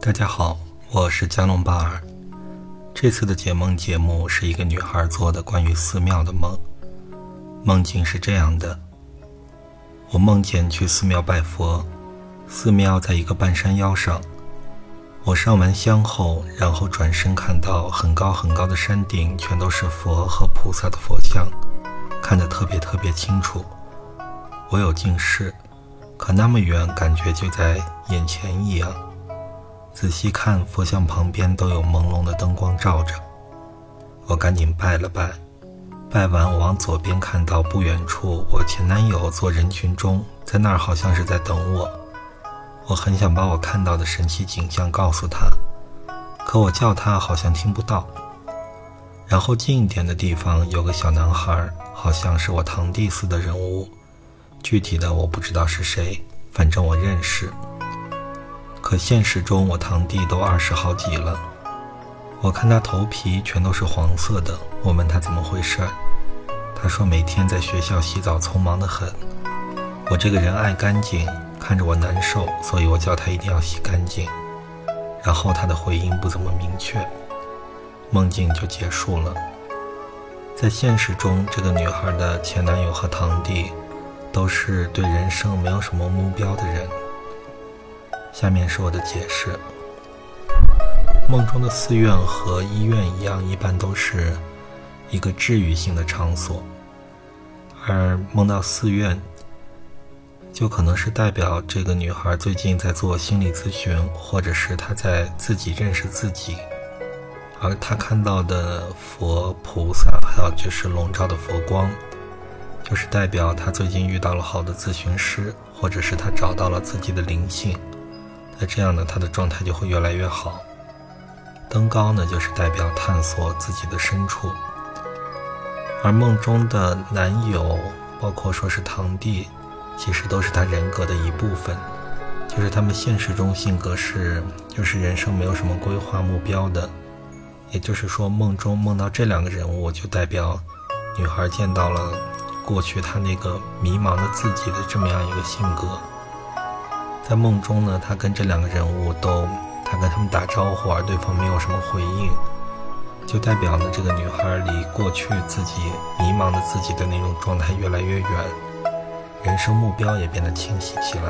大家好，我是加隆巴尔。这次的解梦节目是一个女孩做的关于寺庙的梦。梦境是这样的：我梦见去寺庙拜佛，寺庙在一个半山腰上。我上完香后，然后转身看到很高很高的山顶，全都是佛和菩萨的佛像，看得特别特别清楚。我有近视，可那么远，感觉就在眼前一样。仔细看，佛像旁边都有朦胧的灯光照着。我赶紧拜了拜，拜完我往左边看到不远处，我前男友坐人群中，在那儿好像是在等我。我很想把我看到的神奇景象告诉他，可我叫他好像听不到。然后近一点的地方有个小男孩，好像是我堂弟似的人物，具体的我不知道是谁，反正我认识。可现实中我堂弟都二十好几了，我看他头皮全都是黄色的。我问他怎么回事，他说每天在学校洗澡匆忙的很。我这个人爱干净。看着我难受，所以我叫他一定要洗干净。然后他的回应不怎么明确，梦境就结束了。在现实中，这个女孩的前男友和堂弟都是对人生没有什么目标的人。下面是我的解释：梦中的寺院和医院一样，一般都是一个治愈性的场所，而梦到寺院。就可能是代表这个女孩最近在做心理咨询，或者是她在自己认识自己，而她看到的佛菩萨，还有就是笼罩的佛光，就是代表她最近遇到了好的咨询师，或者是她找到了自己的灵性，那这样呢，她的状态就会越来越好。登高呢，就是代表探索自己的深处，而梦中的男友，包括说是堂弟。其实都是他人格的一部分，就是他们现实中性格是，就是人生没有什么规划目标的。也就是说，梦中梦到这两个人物，就代表女孩见到了过去她那个迷茫的自己的这么样一个性格。在梦中呢，她跟这两个人物都，她跟他们打招呼，而对方没有什么回应，就代表呢这个女孩离过去自己迷茫的自己的那种状态越来越远。人生目标也变得清晰起来，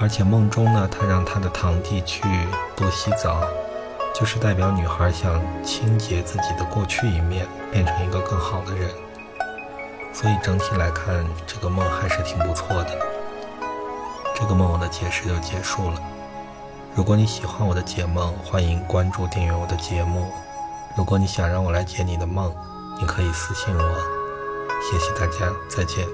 而且梦中呢，他让他的堂弟去多洗澡，就是代表女孩想清洁自己的过去一面，变成一个更好的人。所以整体来看，这个梦还是挺不错的。这个梦我的解释就结束了。如果你喜欢我的解梦，欢迎关注订阅我的节目。如果你想让我来解你的梦，你可以私信我。谢谢大家，再见。